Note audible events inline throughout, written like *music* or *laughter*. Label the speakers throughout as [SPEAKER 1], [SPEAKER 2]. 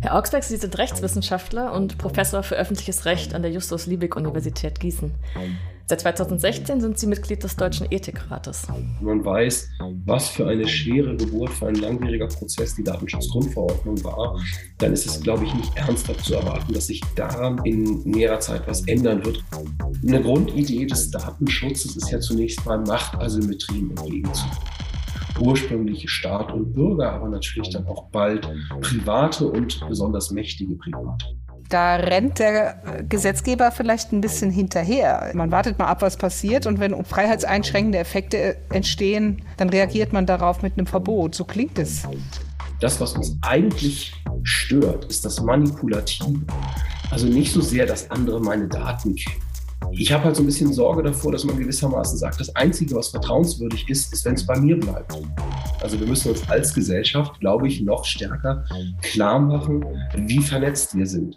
[SPEAKER 1] Herr Augsberg, Sie sind Rechtswissenschaftler und Professor für öffentliches Recht an der Justus-Liebig-Universität Gießen. Seit 2016 sind Sie Mitglied des Deutschen Ethikrates.
[SPEAKER 2] Man weiß, was für eine schwere Geburt, für ein langwieriger Prozess die Datenschutzgrundverordnung war. Dann ist es, glaube ich, nicht ernsthaft zu erwarten, dass sich daran in näherer Zeit was ändern wird. Eine Grundidee des Datenschutzes ist ja zunächst mal Machtasymmetrien entgegenzuwirken ursprünglich Staat und Bürger, aber natürlich dann auch bald private und besonders mächtige Private.
[SPEAKER 3] Da rennt der Gesetzgeber vielleicht ein bisschen hinterher. Man wartet mal ab, was passiert und wenn freiheitseinschränkende Effekte entstehen, dann reagiert man darauf mit einem Verbot. So klingt es.
[SPEAKER 2] Das, was uns eigentlich stört, ist das Manipulative. Also nicht so sehr, dass andere meine Daten kennen ich habe halt so ein bisschen Sorge davor, dass man gewissermaßen sagt, das Einzige, was vertrauenswürdig ist, ist, wenn es bei mir bleibt. Also wir müssen uns als Gesellschaft, glaube ich, noch stärker klar machen, wie vernetzt wir sind.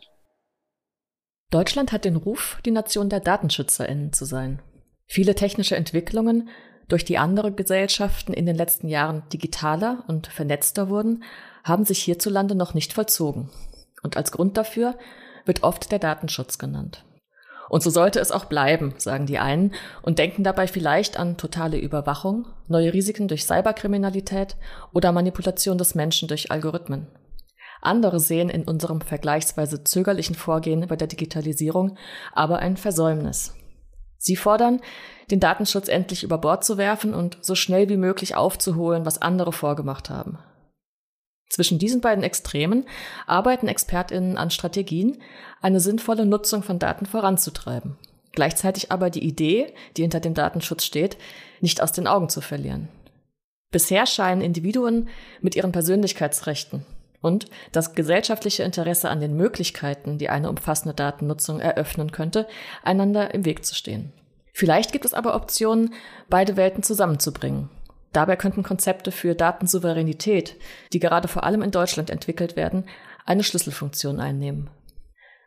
[SPEAKER 1] Deutschland hat den Ruf, die Nation der DatenschützerInnen zu sein. Viele technische Entwicklungen, durch die andere Gesellschaften in den letzten Jahren digitaler und vernetzter wurden, haben sich hierzulande noch nicht vollzogen. Und als Grund dafür wird oft der Datenschutz genannt. Und so sollte es auch bleiben, sagen die einen, und denken dabei vielleicht an totale Überwachung, neue Risiken durch Cyberkriminalität oder Manipulation des Menschen durch Algorithmen. Andere sehen in unserem vergleichsweise zögerlichen Vorgehen bei der Digitalisierung aber ein Versäumnis. Sie fordern, den Datenschutz endlich über Bord zu werfen und so schnell wie möglich aufzuholen, was andere vorgemacht haben. Zwischen diesen beiden Extremen arbeiten Expertinnen an Strategien, eine sinnvolle Nutzung von Daten voranzutreiben. Gleichzeitig aber die Idee, die hinter dem Datenschutz steht, nicht aus den Augen zu verlieren. Bisher scheinen Individuen mit ihren Persönlichkeitsrechten und das gesellschaftliche Interesse an den Möglichkeiten, die eine umfassende Datennutzung eröffnen könnte, einander im Weg zu stehen. Vielleicht gibt es aber Optionen, beide Welten zusammenzubringen Dabei könnten Konzepte für Datensouveränität, die gerade vor allem in Deutschland entwickelt werden, eine Schlüsselfunktion einnehmen.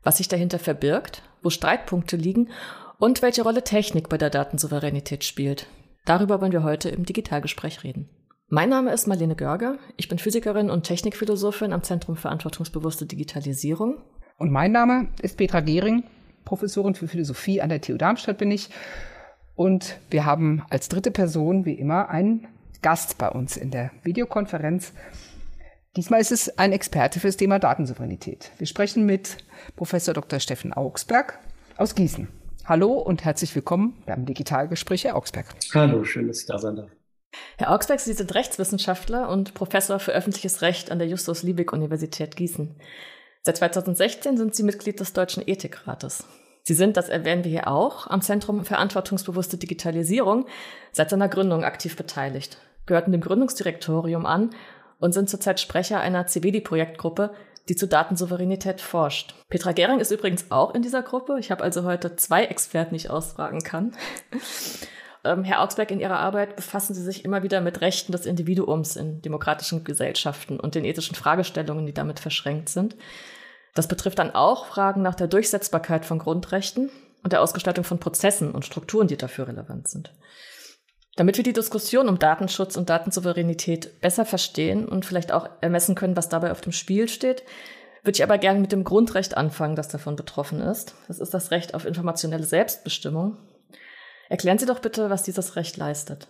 [SPEAKER 1] Was sich dahinter verbirgt, wo Streitpunkte liegen und welche Rolle Technik bei der Datensouveränität spielt. Darüber wollen wir heute im Digitalgespräch reden. Mein Name ist Marlene Görger. Ich bin Physikerin und Technikphilosophin am Zentrum Verantwortungsbewusste Digitalisierung.
[SPEAKER 3] Und mein Name ist Petra Gehring, Professorin für Philosophie an der TU Darmstadt bin ich. Und wir haben als dritte Person, wie immer, einen Gast bei uns in der Videokonferenz. Diesmal ist es ein Experte für das Thema Datensouveränität. Wir sprechen mit Professor Dr. Steffen Augsberg aus Gießen. Hallo und herzlich willkommen beim Digitalgespräch, Herr Augsberg.
[SPEAKER 2] Hallo, schön, dass ich da sein darf.
[SPEAKER 1] Herr Augsberg, Sie sind Rechtswissenschaftler und Professor für öffentliches Recht an der Justus-Liebig-Universität Gießen. Seit 2016 sind Sie Mitglied des Deutschen Ethikrates. Sie sind, das erwähnen wir hier auch, am Zentrum Verantwortungsbewusste Digitalisierung seit seiner Gründung aktiv beteiligt, gehörten dem Gründungsdirektorium an und sind zurzeit Sprecher einer CVD-Projektgruppe, die zu Datensouveränität forscht. Petra Gering ist übrigens auch in dieser Gruppe. Ich habe also heute zwei Experten, die ich ausfragen kann. *laughs* ähm, Herr Augsberg, in Ihrer Arbeit befassen Sie sich immer wieder mit Rechten des Individuums in demokratischen Gesellschaften und den ethischen Fragestellungen, die damit verschränkt sind. Das betrifft dann auch Fragen nach der Durchsetzbarkeit von Grundrechten und der Ausgestaltung von Prozessen und Strukturen, die dafür relevant sind. Damit wir die Diskussion um Datenschutz und Datensouveränität besser verstehen und vielleicht auch ermessen können, was dabei auf dem Spiel steht, würde ich aber gerne mit dem Grundrecht anfangen, das davon betroffen ist. Das ist das Recht auf informationelle Selbstbestimmung. Erklären Sie doch bitte, was dieses Recht leistet.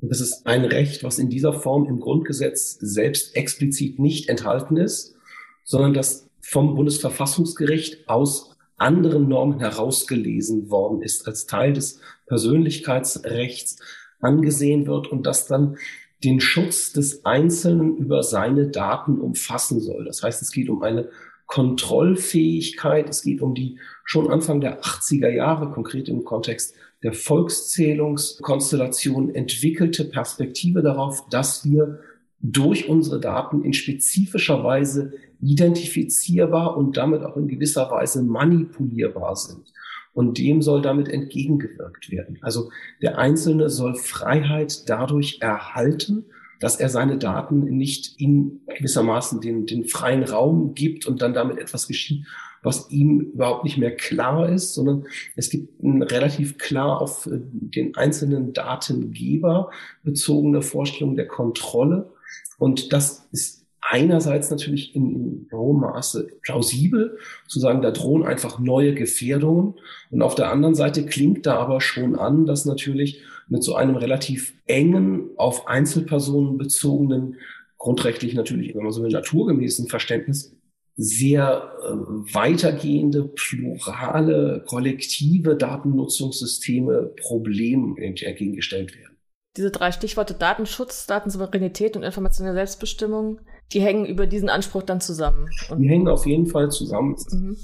[SPEAKER 2] Das ist ein Recht, was in dieser Form im Grundgesetz selbst explizit nicht enthalten ist, sondern das vom Bundesverfassungsgericht aus anderen Normen herausgelesen worden ist, als Teil des Persönlichkeitsrechts angesehen wird und das dann den Schutz des Einzelnen über seine Daten umfassen soll. Das heißt, es geht um eine Kontrollfähigkeit, es geht um die schon Anfang der 80er Jahre, konkret im Kontext der Volkszählungskonstellation entwickelte Perspektive darauf, dass wir durch unsere Daten in spezifischer Weise identifizierbar und damit auch in gewisser Weise manipulierbar sind. Und dem soll damit entgegengewirkt werden. Also der Einzelne soll Freiheit dadurch erhalten, dass er seine Daten nicht in gewissermaßen den, den freien Raum gibt und dann damit etwas geschieht, was ihm überhaupt nicht mehr klar ist, sondern es gibt eine relativ klar auf äh, den einzelnen Datengeber bezogene Vorstellung der Kontrolle. Und das ist einerseits natürlich in, in hohem Maße plausibel, zu sagen, da drohen einfach neue Gefährdungen. Und auf der anderen Seite klingt da aber schon an, dass natürlich mit so einem relativ engen, auf Einzelpersonen bezogenen, grundrechtlich natürlich immer so einen naturgemäßen Verständnis, sehr äh, weitergehende, plurale, kollektive Datennutzungssysteme Problemen entgegengestellt werden.
[SPEAKER 1] Diese drei Stichworte Datenschutz, Datensouveränität und informationelle Selbstbestimmung, die hängen über diesen Anspruch dann zusammen.
[SPEAKER 2] Und die hängen auf jeden Fall zusammen. Mhm.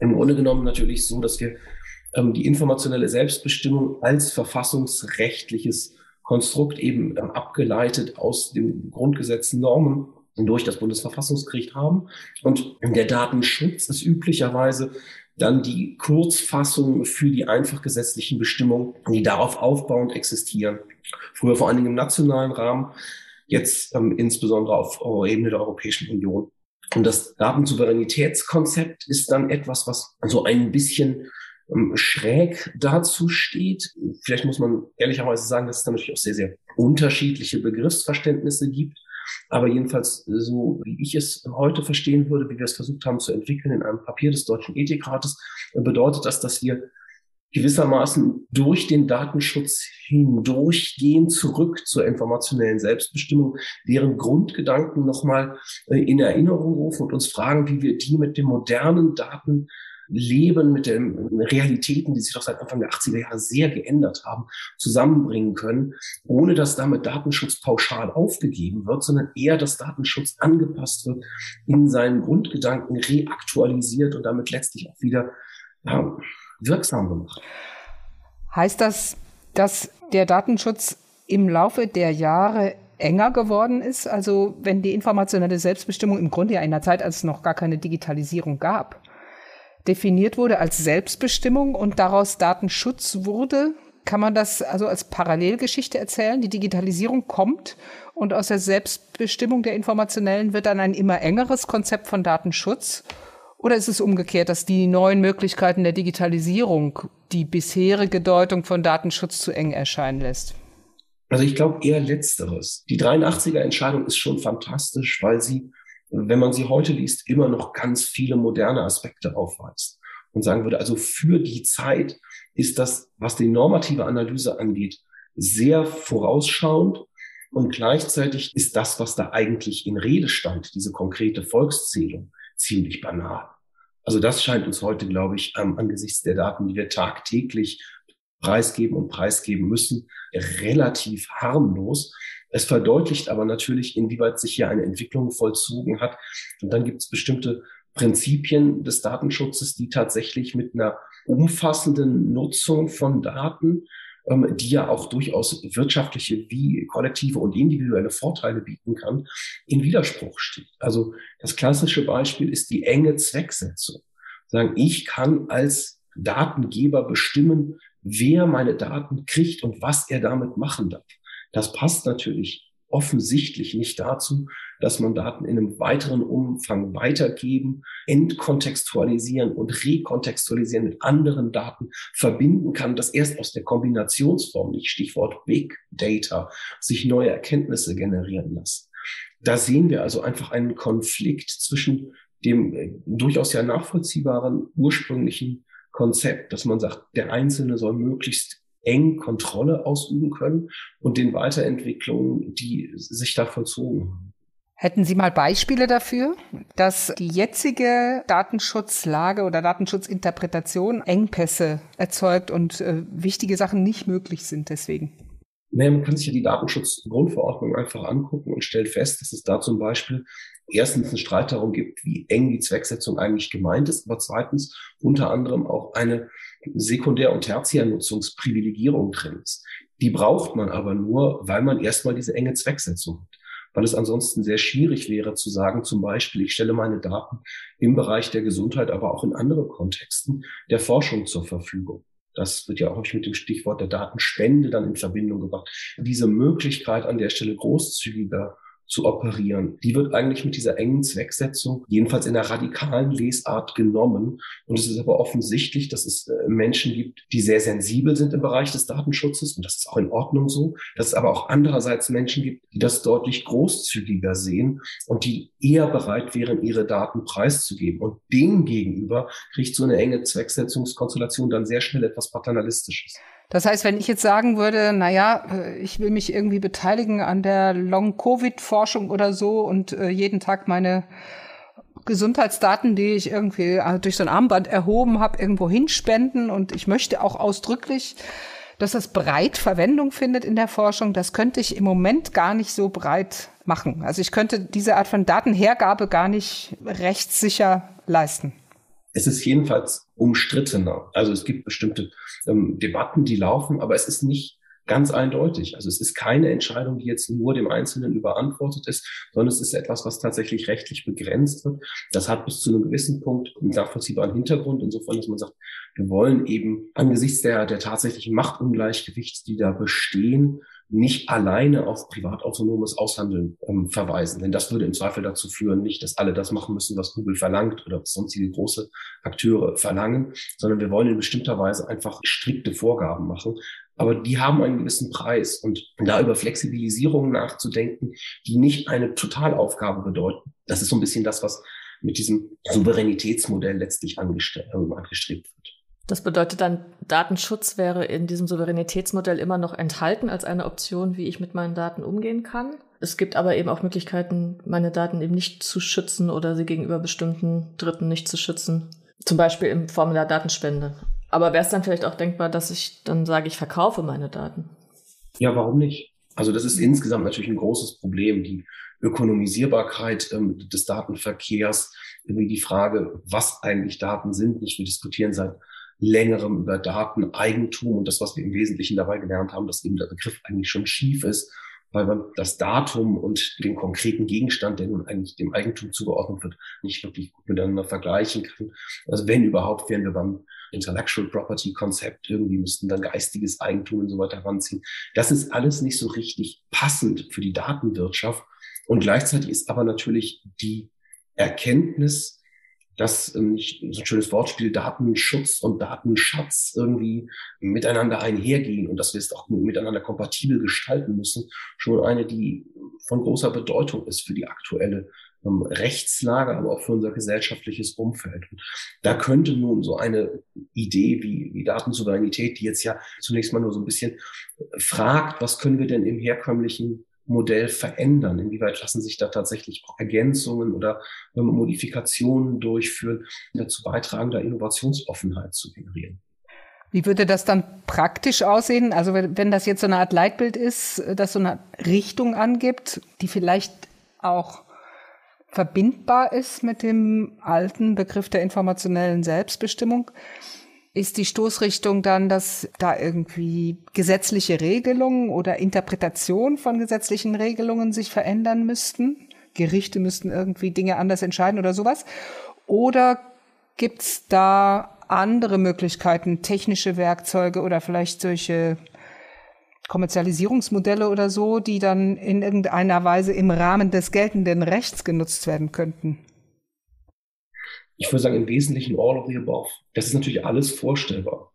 [SPEAKER 2] Im Grunde genommen natürlich so, dass wir ähm, die informationelle Selbstbestimmung als verfassungsrechtliches Konstrukt eben ähm, abgeleitet aus dem Grundgesetz Normen durch das Bundesverfassungsgericht haben. Und der Datenschutz ist üblicherweise dann die Kurzfassung für die einfach gesetzlichen Bestimmungen, die darauf aufbauend existieren. Früher vor allen Dingen im nationalen Rahmen, jetzt ähm, insbesondere auf Ebene der Europäischen Union. Und das Datensouveränitätskonzept ist dann etwas, was so ein bisschen ähm, schräg dazu steht. Vielleicht muss man ehrlicherweise sagen, dass es da natürlich auch sehr, sehr unterschiedliche Begriffsverständnisse gibt. Aber jedenfalls so, wie ich es heute verstehen würde, wie wir es versucht haben zu entwickeln in einem Papier des Deutschen Ethikrates, bedeutet das, dass wir gewissermaßen durch den Datenschutz hindurchgehen, zurück zur informationellen Selbstbestimmung, deren Grundgedanken nochmal äh, in Erinnerung rufen und uns fragen, wie wir die mit dem modernen Daten Leben, mit den Realitäten, die sich doch seit Anfang der 80er Jahre sehr geändert haben, zusammenbringen können, ohne dass damit Datenschutz pauschal aufgegeben wird, sondern eher, dass Datenschutz angepasst wird, in seinen Grundgedanken reaktualisiert und damit letztlich auch wieder ja, wirksam gemacht.
[SPEAKER 3] Heißt das, dass der Datenschutz im Laufe der Jahre enger geworden ist? Also wenn die informationelle Selbstbestimmung im Grunde ja in einer Zeit, als es noch gar keine Digitalisierung gab, definiert wurde als Selbstbestimmung und daraus Datenschutz wurde. Kann man das also als Parallelgeschichte erzählen? Die Digitalisierung kommt und aus der Selbstbestimmung der Informationellen wird dann ein immer engeres Konzept von Datenschutz. Oder ist es umgekehrt, dass die neuen Möglichkeiten der Digitalisierung die bisherige Deutung von Datenschutz zu eng erscheinen lässt?
[SPEAKER 2] Also ich glaube eher letzteres. Die 83er Entscheidung ist schon fantastisch, weil sie wenn man sie heute liest, immer noch ganz viele moderne Aspekte aufweist und sagen würde, also für die Zeit ist das, was die normative Analyse angeht, sehr vorausschauend und gleichzeitig ist das, was da eigentlich in Rede stand, diese konkrete Volkszählung, ziemlich banal. Also das scheint uns heute, glaube ich, ähm, angesichts der Daten, die wir tagtäglich preisgeben und preisgeben müssen, relativ harmlos. Es verdeutlicht aber natürlich, inwieweit sich hier eine Entwicklung vollzogen hat. Und dann gibt es bestimmte Prinzipien des Datenschutzes, die tatsächlich mit einer umfassenden Nutzung von Daten, die ja auch durchaus wirtschaftliche wie kollektive und individuelle Vorteile bieten kann, in Widerspruch steht. Also das klassische Beispiel ist die enge Zwecksetzung. Sagen, ich kann als Datengeber bestimmen, wer meine Daten kriegt und was er damit machen darf. Das passt natürlich offensichtlich nicht dazu, dass man Daten in einem weiteren Umfang weitergeben, entkontextualisieren und rekontextualisieren mit anderen Daten verbinden kann, dass erst aus der Kombinationsform, nicht Stichwort Big Data, sich neue Erkenntnisse generieren lassen. Da sehen wir also einfach einen Konflikt zwischen dem äh, durchaus ja nachvollziehbaren ursprünglichen Konzept, dass man sagt, der Einzelne soll möglichst eng Kontrolle ausüben können und den Weiterentwicklungen, die sich da vollzogen haben.
[SPEAKER 3] Hätten Sie mal Beispiele dafür, dass die jetzige Datenschutzlage oder Datenschutzinterpretation Engpässe erzeugt und äh, wichtige Sachen nicht möglich sind deswegen?
[SPEAKER 2] Naja, man kann sich ja die Datenschutzgrundverordnung einfach angucken und stellt fest, dass es da zum Beispiel erstens einen Streit darum gibt, wie eng die Zwecksetzung eigentlich gemeint ist, aber zweitens unter anderem auch eine Sekundär- und Tertiärnutzungsprivilegierung drin ist. Die braucht man aber nur, weil man erstmal diese enge Zwecksetzung hat. Weil es ansonsten sehr schwierig wäre zu sagen, zum Beispiel, ich stelle meine Daten im Bereich der Gesundheit, aber auch in anderen Kontexten der Forschung zur Verfügung. Das wird ja auch mit dem Stichwort der Datenspende dann in Verbindung gebracht. Diese Möglichkeit an der Stelle großzügiger zu operieren, die wird eigentlich mit dieser engen Zwecksetzung, jedenfalls in der radikalen Lesart genommen. Und es ist aber offensichtlich, dass es äh, Menschen gibt, die sehr sensibel sind im Bereich des Datenschutzes. Und das ist auch in Ordnung so. Dass es aber auch andererseits Menschen gibt, die das deutlich großzügiger sehen und die eher bereit wären, ihre Daten preiszugeben. Und dem gegenüber kriegt so eine enge Zwecksetzungskonstellation dann sehr schnell etwas Paternalistisches.
[SPEAKER 3] Das heißt, wenn ich jetzt sagen würde, na ja, äh, ich will mich irgendwie beteiligen an der Long-Covid-Forschung oder so und äh, jeden Tag meine Gesundheitsdaten, die ich irgendwie also durch so ein Armband erhoben habe, irgendwo hinspenden und ich möchte auch ausdrücklich, dass das breit Verwendung findet in der Forschung. Das könnte ich im Moment gar nicht so breit machen. Also ich könnte diese Art von Datenhergabe gar nicht rechtssicher leisten.
[SPEAKER 2] Es ist jedenfalls umstrittener. Also es gibt bestimmte ähm, Debatten, die laufen, aber es ist nicht ganz eindeutig. Also es ist keine Entscheidung, die jetzt nur dem Einzelnen überantwortet ist, sondern es ist etwas, was tatsächlich rechtlich begrenzt wird. Das hat bis zu einem gewissen Punkt einen nachvollziehbaren Hintergrund, insofern, dass man sagt, wir wollen eben angesichts der, der tatsächlichen Machtungleichgewichts, die da bestehen, nicht alleine auf privatautonomes Aushandeln ähm, verweisen. Denn das würde im Zweifel dazu führen, nicht, dass alle das machen müssen, was Google verlangt oder was sonstige große Akteure verlangen, sondern wir wollen in bestimmter Weise einfach strikte Vorgaben machen. Aber die haben einen gewissen Preis. Und da über Flexibilisierung nachzudenken, die nicht eine Totalaufgabe bedeuten, das ist so ein bisschen das, was mit diesem Souveränitätsmodell letztlich angestrebt, äh, angestrebt wird.
[SPEAKER 1] Das bedeutet dann, Datenschutz wäre in diesem Souveränitätsmodell immer noch enthalten als eine Option, wie ich mit meinen Daten umgehen kann. Es gibt aber eben auch Möglichkeiten, meine Daten eben nicht zu schützen oder sie gegenüber bestimmten Dritten nicht zu schützen. Zum Beispiel in Form der Datenspende. Aber wäre es dann vielleicht auch denkbar, dass ich dann sage, ich verkaufe meine Daten?
[SPEAKER 2] Ja, warum nicht? Also das ist insgesamt natürlich ein großes Problem. Die Ökonomisierbarkeit ähm, des Datenverkehrs, irgendwie die Frage, was eigentlich Daten sind. Nicht, wir diskutieren seit längerem über Dateneigentum und das, was wir im Wesentlichen dabei gelernt haben, dass eben der Begriff eigentlich schon schief ist, weil man das Datum und den konkreten Gegenstand, der nun eigentlich dem Eigentum zugeordnet wird, nicht wirklich gut miteinander vergleichen kann. Also wenn überhaupt, wären wir beim Intellectual Property Konzept irgendwie müssten dann geistiges Eigentum und so weiter ranziehen. Das ist alles nicht so richtig passend für die Datenwirtschaft. Und gleichzeitig ist aber natürlich die Erkenntnis, dass ähm, so ein schönes Wortspiel Datenschutz und Datenschatz irgendwie miteinander einhergehen und dass wir es auch miteinander kompatibel gestalten müssen, schon eine, die von großer Bedeutung ist für die aktuelle ähm, Rechtslage, aber auch für unser gesellschaftliches Umfeld. Und da könnte nun so eine Idee wie, wie Datensouveränität, die jetzt ja zunächst mal nur so ein bisschen fragt, was können wir denn im herkömmlichen Modell verändern? Inwieweit lassen sich da tatsächlich Ergänzungen oder Modifikationen durchführen, die dazu beitragen, da Innovationsoffenheit zu generieren?
[SPEAKER 3] Wie würde das dann praktisch aussehen? Also wenn das jetzt so eine Art Leitbild ist, das so eine Richtung angibt, die vielleicht auch verbindbar ist mit dem alten Begriff der informationellen Selbstbestimmung, ist die Stoßrichtung dann, dass da irgendwie gesetzliche Regelungen oder Interpretation von gesetzlichen Regelungen sich verändern müssten? Gerichte müssten irgendwie Dinge anders entscheiden oder sowas? Oder gibt's da andere Möglichkeiten, technische Werkzeuge oder vielleicht solche Kommerzialisierungsmodelle oder so, die dann in irgendeiner Weise im Rahmen des geltenden Rechts genutzt werden könnten?
[SPEAKER 2] Ich würde sagen, im Wesentlichen all of the above. Das ist natürlich alles vorstellbar.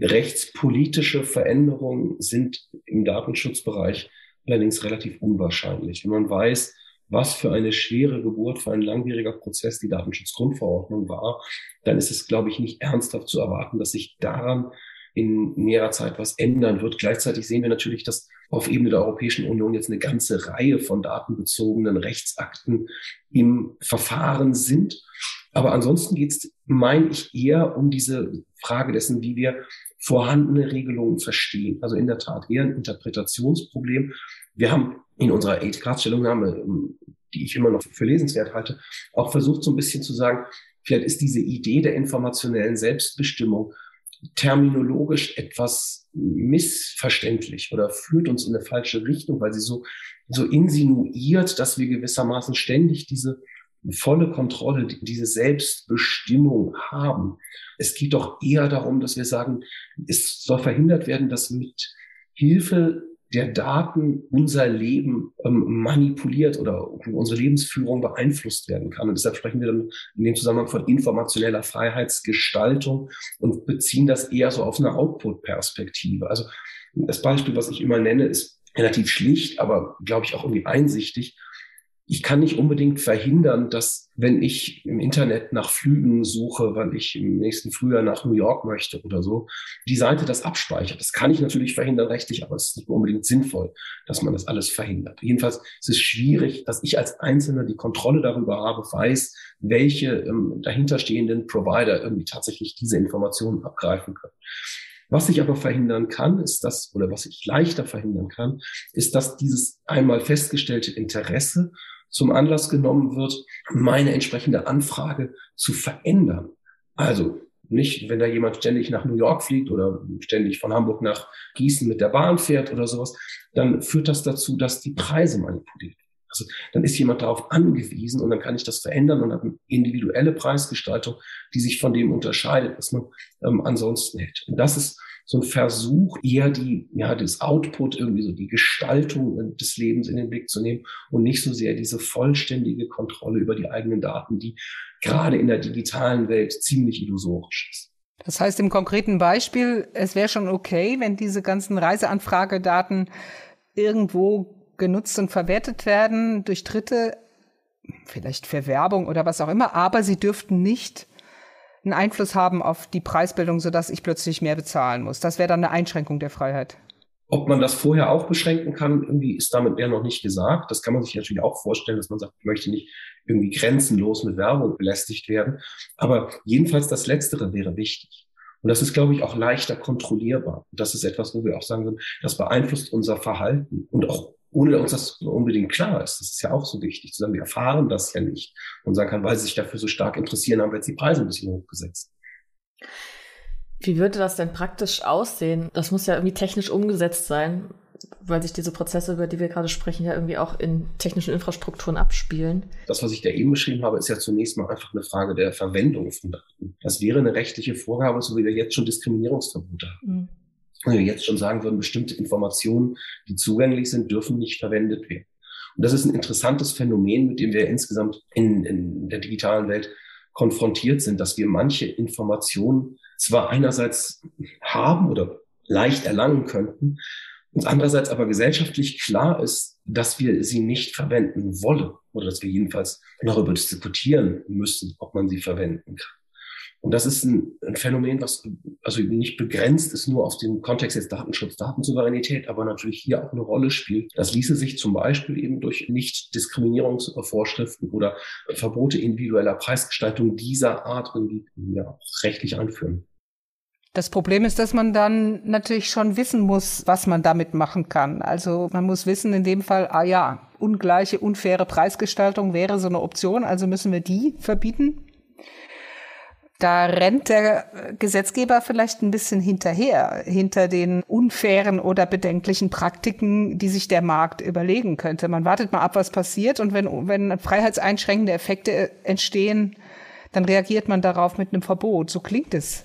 [SPEAKER 2] Rechtspolitische Veränderungen sind im Datenschutzbereich allerdings relativ unwahrscheinlich. Wenn man weiß, was für eine schwere Geburt, für ein langwieriger Prozess die Datenschutzgrundverordnung war, dann ist es, glaube ich, nicht ernsthaft zu erwarten, dass sich daran in näherer Zeit was ändern wird. Gleichzeitig sehen wir natürlich, dass auf Ebene der Europäischen Union jetzt eine ganze Reihe von datenbezogenen Rechtsakten im Verfahren sind. Aber ansonsten geht es, meine ich, eher um diese Frage dessen, wie wir vorhandene Regelungen verstehen. Also in der Tat eher ein Interpretationsproblem. Wir haben in unserer Ethikratstellungnahme, die ich immer noch für lesenswert halte, auch versucht so ein bisschen zu sagen, vielleicht ist diese Idee der informationellen Selbstbestimmung terminologisch etwas missverständlich oder führt uns in eine falsche Richtung, weil sie so, so insinuiert, dass wir gewissermaßen ständig diese volle Kontrolle, diese Selbstbestimmung haben. Es geht doch eher darum, dass wir sagen, es soll verhindert werden, dass mit Hilfe der Daten unser Leben ähm, manipuliert oder unsere Lebensführung beeinflusst werden kann. Und deshalb sprechen wir dann in dem Zusammenhang von informationeller Freiheitsgestaltung und beziehen das eher so auf eine Output-Perspektive. Also das Beispiel, was ich immer nenne, ist relativ schlicht, aber glaube ich auch irgendwie einsichtig ich kann nicht unbedingt verhindern, dass wenn ich im Internet nach Flügen suche, weil ich im nächsten Frühjahr nach New York möchte oder so, die Seite das abspeichert. Das kann ich natürlich verhindern rechtlich, aber es ist nicht unbedingt sinnvoll, dass man das alles verhindert. Jedenfalls ist es schwierig, dass ich als Einzelner die Kontrolle darüber habe, weiß, welche ähm, dahinterstehenden Provider irgendwie tatsächlich diese Informationen abgreifen können. Was ich aber verhindern kann, ist das, oder was ich leichter verhindern kann, ist, dass dieses einmal festgestellte Interesse zum Anlass genommen wird, meine entsprechende Anfrage zu verändern. Also nicht, wenn da jemand ständig nach New York fliegt oder ständig von Hamburg nach Gießen mit der Bahn fährt oder sowas, dann führt das dazu, dass die Preise manipuliert werden. Also dann ist jemand darauf angewiesen und dann kann ich das verändern und habe eine individuelle Preisgestaltung, die sich von dem unterscheidet, was man ähm, ansonsten hätte. Und das ist so ein Versuch, eher die, ja, das Output, irgendwie so die Gestaltung des Lebens in den Blick zu nehmen und nicht so sehr diese vollständige Kontrolle über die eigenen Daten, die gerade in der digitalen Welt ziemlich illusorisch ist.
[SPEAKER 3] Das heißt im konkreten Beispiel, es wäre schon okay, wenn diese ganzen Reiseanfragedaten irgendwo genutzt und verwertet werden durch Dritte, vielleicht für Werbung oder was auch immer, aber sie dürften nicht einen Einfluss haben auf die Preisbildung, sodass ich plötzlich mehr bezahlen muss. Das wäre dann eine Einschränkung der Freiheit.
[SPEAKER 2] Ob man das vorher auch beschränken kann, irgendwie ist damit eher noch nicht gesagt. Das kann man sich natürlich auch vorstellen, dass man sagt, ich möchte nicht irgendwie grenzenlos mit Werbung belästigt werden. Aber jedenfalls das Letztere wäre wichtig. Und das ist, glaube ich, auch leichter kontrollierbar. Das ist etwas, wo wir auch sagen würden, das beeinflusst unser Verhalten und auch ohne dass uns das unbedingt klar ist. Das ist ja auch so wichtig zu sagen, wir erfahren das ja nicht und sagen kann, weil sie sich dafür so stark interessieren, haben wir jetzt die Preise ein bisschen hochgesetzt.
[SPEAKER 1] Wie würde das denn praktisch aussehen? Das muss ja irgendwie technisch umgesetzt sein, weil sich diese Prozesse, über die wir gerade sprechen, ja irgendwie auch in technischen Infrastrukturen abspielen.
[SPEAKER 2] Das, was ich da eben beschrieben habe, ist ja zunächst mal einfach eine Frage der Verwendung von Daten. Das wäre eine rechtliche Vorgabe, so wie wir jetzt schon Diskriminierungsverbote haben. Mhm wenn wir jetzt schon sagen würden, bestimmte Informationen, die zugänglich sind, dürfen nicht verwendet werden. Und das ist ein interessantes Phänomen, mit dem wir insgesamt in, in der digitalen Welt konfrontiert sind, dass wir manche Informationen zwar einerseits haben oder leicht erlangen könnten, und andererseits aber gesellschaftlich klar ist, dass wir sie nicht verwenden wollen oder dass wir jedenfalls darüber diskutieren müssen, ob man sie verwenden kann. Und das ist ein, ein, Phänomen, was also nicht begrenzt ist nur auf den Kontext jetzt Datenschutz, Datensouveränität, aber natürlich hier auch eine Rolle spielt. Das ließe sich zum Beispiel eben durch Nicht-Diskriminierungsvorschriften oder Verbote individueller Preisgestaltung dieser Art irgendwie ja, auch rechtlich anführen.
[SPEAKER 3] Das Problem ist, dass man dann natürlich schon wissen muss, was man damit machen kann. Also man muss wissen in dem Fall, ah ja, ungleiche, unfaire Preisgestaltung wäre so eine Option, also müssen wir die verbieten da rennt der Gesetzgeber vielleicht ein bisschen hinterher, hinter den unfairen oder bedenklichen Praktiken, die sich der Markt überlegen könnte. Man wartet mal ab, was passiert und wenn, wenn freiheitseinschränkende Effekte entstehen, dann reagiert man darauf mit einem Verbot. So klingt es.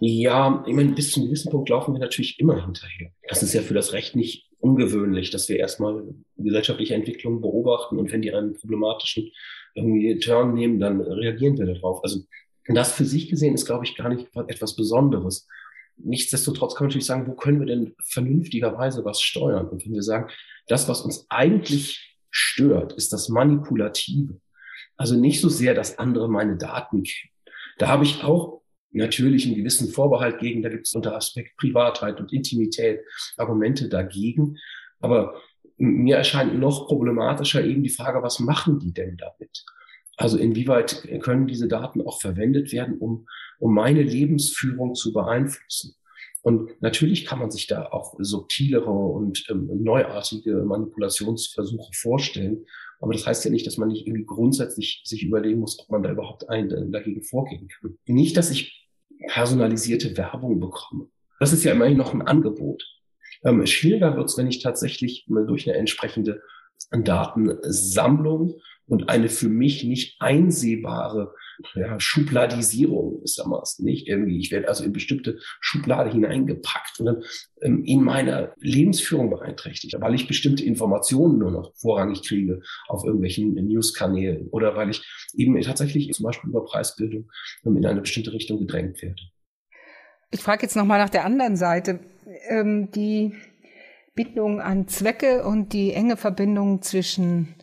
[SPEAKER 2] Ja, ich meine, bis zu einem gewissen Punkt laufen wir natürlich immer hinterher. Das ist ja für das Recht nicht ungewöhnlich, dass wir erstmal gesellschaftliche Entwicklungen beobachten und wenn die einen problematischen irgendwie Turn nehmen, dann reagieren wir darauf. Also und das für sich gesehen ist, glaube ich, gar nicht etwas Besonderes. Nichtsdestotrotz kann man natürlich sagen, wo können wir denn vernünftigerweise was steuern? Und wenn wir sagen, das, was uns eigentlich stört, ist das Manipulative. Also nicht so sehr, dass andere meine Daten kennen. Da habe ich auch natürlich einen gewissen Vorbehalt gegen. Da gibt es unter Aspekt Privatheit und Intimität Argumente dagegen. Aber mir erscheint noch problematischer eben die Frage, was machen die denn damit? Also inwieweit können diese Daten auch verwendet werden, um, um meine Lebensführung zu beeinflussen? Und natürlich kann man sich da auch subtilere und ähm, neuartige Manipulationsversuche vorstellen. Aber das heißt ja nicht, dass man nicht irgendwie grundsätzlich sich überlegen muss, ob man da überhaupt ein, äh, dagegen vorgehen kann. Nicht, dass ich personalisierte Werbung bekomme. Das ist ja immerhin noch ein Angebot. Ähm, schwieriger wird es, wenn ich tatsächlich durch eine entsprechende Datensammlung und eine für mich nicht einsehbare ja, Schubladisierung gewissermaßen, nicht irgendwie. Ich werde also in bestimmte Schublade hineingepackt und dann ähm, in meiner Lebensführung beeinträchtigt, weil ich bestimmte Informationen nur noch vorrangig kriege auf irgendwelchen News-Kanälen oder weil ich eben tatsächlich zum Beispiel über Preisbildung ähm, in eine bestimmte Richtung gedrängt werde.
[SPEAKER 3] Ich frage jetzt nochmal nach der anderen Seite. Ähm, die Bindung an Zwecke und die enge Verbindung zwischen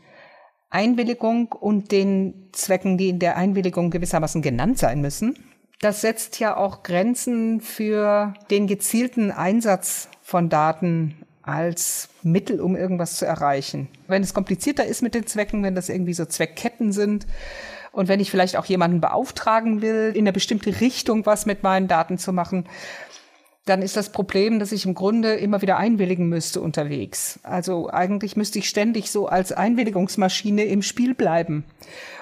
[SPEAKER 3] Einwilligung und den Zwecken, die in der Einwilligung gewissermaßen genannt sein müssen. Das setzt ja auch Grenzen für den gezielten Einsatz von Daten als Mittel, um irgendwas zu erreichen. Wenn es komplizierter ist mit den Zwecken, wenn das irgendwie so Zweckketten sind und wenn ich vielleicht auch jemanden beauftragen will, in eine bestimmte Richtung was mit meinen Daten zu machen, dann ist das Problem, dass ich im Grunde immer wieder einwilligen müsste unterwegs. Also eigentlich müsste ich ständig so als Einwilligungsmaschine im Spiel bleiben.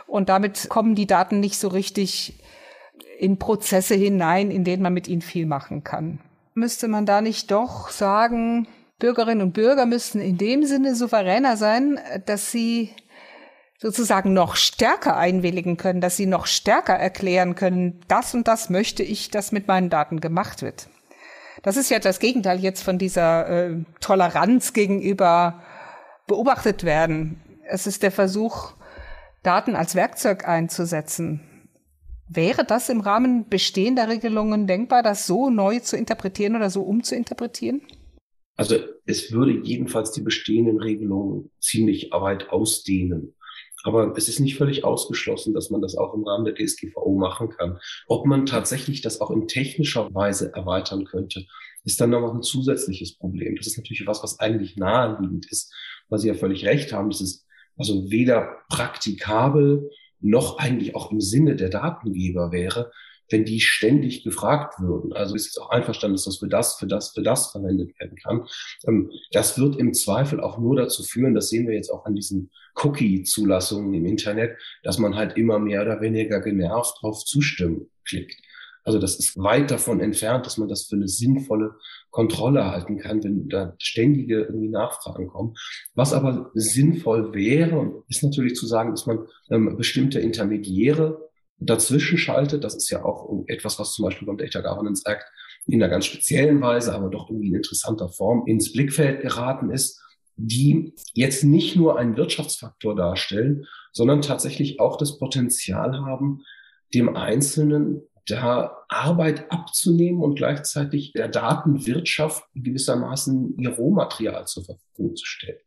[SPEAKER 3] Und damit kommen die Daten nicht so richtig in Prozesse hinein, in denen man mit ihnen viel machen kann. Müsste man da nicht doch sagen, Bürgerinnen und Bürger müssten in dem Sinne souveräner sein, dass sie sozusagen noch stärker einwilligen können, dass sie noch stärker erklären können, das und das möchte ich, dass mit meinen Daten gemacht wird. Das ist ja das Gegenteil jetzt von dieser äh, Toleranz gegenüber beobachtet werden. Es ist der Versuch, Daten als Werkzeug einzusetzen. Wäre das im Rahmen bestehender Regelungen denkbar, das so neu zu interpretieren oder so umzuinterpretieren?
[SPEAKER 2] Also es würde jedenfalls die bestehenden Regelungen ziemlich weit ausdehnen. Aber es ist nicht völlig ausgeschlossen, dass man das auch im Rahmen der DSGVO machen kann. Ob man tatsächlich das auch in technischer Weise erweitern könnte, ist dann noch ein zusätzliches Problem. Das ist natürlich was, was eigentlich naheliegend ist, weil Sie ja völlig recht haben. Das ist also weder praktikabel noch eigentlich auch im Sinne der Datengeber wäre, wenn die ständig gefragt würden. Also ist es auch einverstanden, dass das für das, für das, für das verwendet werden kann. Ähm, das wird im Zweifel auch nur dazu führen, das sehen wir jetzt auch an diesen Cookie-Zulassungen im Internet, dass man halt immer mehr oder weniger genervt drauf zustimmen klickt. Also das ist weit davon entfernt, dass man das für eine sinnvolle Kontrolle halten kann, wenn da ständige irgendwie Nachfragen kommen. Was aber sinnvoll wäre, ist natürlich zu sagen, dass man ähm, bestimmte Intermediäre dazwischen schaltet. Das ist ja auch etwas, was zum Beispiel beim Data Governance Act in einer ganz speziellen Weise, aber doch irgendwie in interessanter Form ins Blickfeld geraten ist, die jetzt nicht nur einen Wirtschaftsfaktor darstellen, sondern tatsächlich auch das Potenzial haben, dem Einzelnen da Arbeit abzunehmen und gleichzeitig der Datenwirtschaft gewissermaßen ihr Rohmaterial zur Verfügung zu stellen.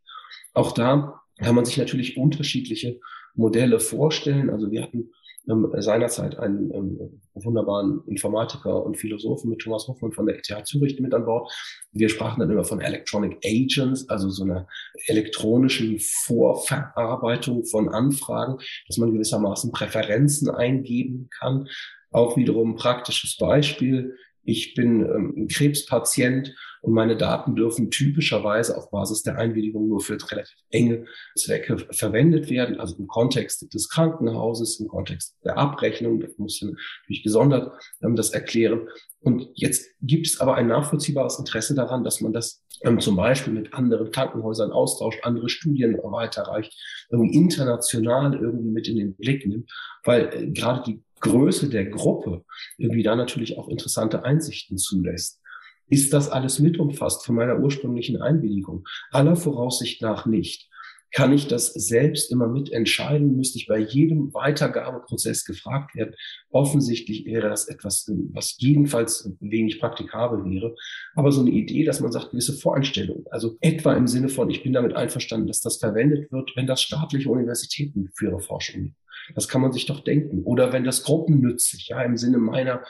[SPEAKER 2] Auch da kann man sich natürlich unterschiedliche Modelle vorstellen. Also wir hatten ähm, seinerzeit einen ähm, wunderbaren Informatiker und Philosophen mit Thomas Hoffmann von der ETH Zürich mit an Bord. Wir sprachen dann immer von Electronic Agents, also so einer elektronischen Vorverarbeitung von Anfragen, dass man gewissermaßen Präferenzen eingeben kann. Auch wiederum ein praktisches Beispiel. Ich bin ähm, Krebspatient und meine Daten dürfen typischerweise auf Basis der Einwilligung nur für relativ enge Zwecke verwendet werden, also im Kontext des Krankenhauses, im Kontext der Abrechnung, da muss ich natürlich gesondert ähm, das erklären. Und jetzt gibt es aber ein nachvollziehbares Interesse daran, dass man das ähm, zum Beispiel mit anderen Krankenhäusern austauscht, andere Studien weiterreicht, irgendwie international irgendwie mit in den Blick nimmt, weil äh, gerade die Größe der Gruppe irgendwie da natürlich auch interessante Einsichten zulässt. Ist das alles mit umfasst von meiner ursprünglichen Einwilligung? Aller Voraussicht nach nicht. Kann ich das selbst immer mitentscheiden? Müsste ich bei jedem Weitergabeprozess gefragt werden? Offensichtlich wäre das etwas, was jedenfalls wenig praktikabel wäre. Aber so eine Idee, dass man sagt, gewisse Voreinstellungen, also etwa im Sinne von, ich bin damit einverstanden, dass das verwendet wird, wenn das staatliche Universitäten für ihre Forschung nehmen. Das kann man sich doch denken. Oder wenn das gruppennützig, ja, im Sinne meiner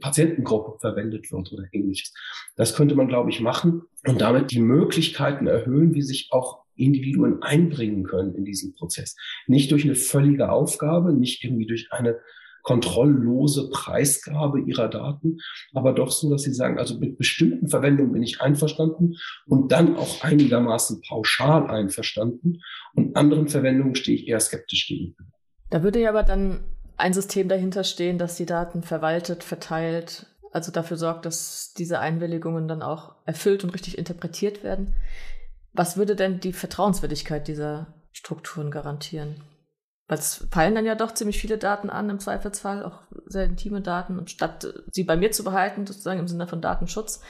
[SPEAKER 2] Patientengruppe verwendet wird oder ähnliches. Das könnte man, glaube ich, machen und damit die Möglichkeiten erhöhen, wie sich auch Individuen einbringen können in diesen Prozess. Nicht durch eine völlige Aufgabe, nicht irgendwie durch eine kontrolllose Preisgabe ihrer Daten, aber doch so, dass sie sagen, also mit bestimmten Verwendungen bin ich einverstanden und dann auch einigermaßen pauschal einverstanden und anderen Verwendungen stehe ich eher skeptisch gegenüber.
[SPEAKER 1] Da würde ja aber dann ein System dahinter stehen, das die Daten verwaltet, verteilt, also dafür sorgt, dass diese Einwilligungen dann auch erfüllt und richtig interpretiert werden. Was würde denn die Vertrauenswürdigkeit dieser Strukturen garantieren? Weil es fallen dann ja doch ziemlich viele Daten an, im Zweifelsfall, auch sehr intime Daten. Und statt sie bei mir zu behalten, sozusagen im Sinne von Datenschutz,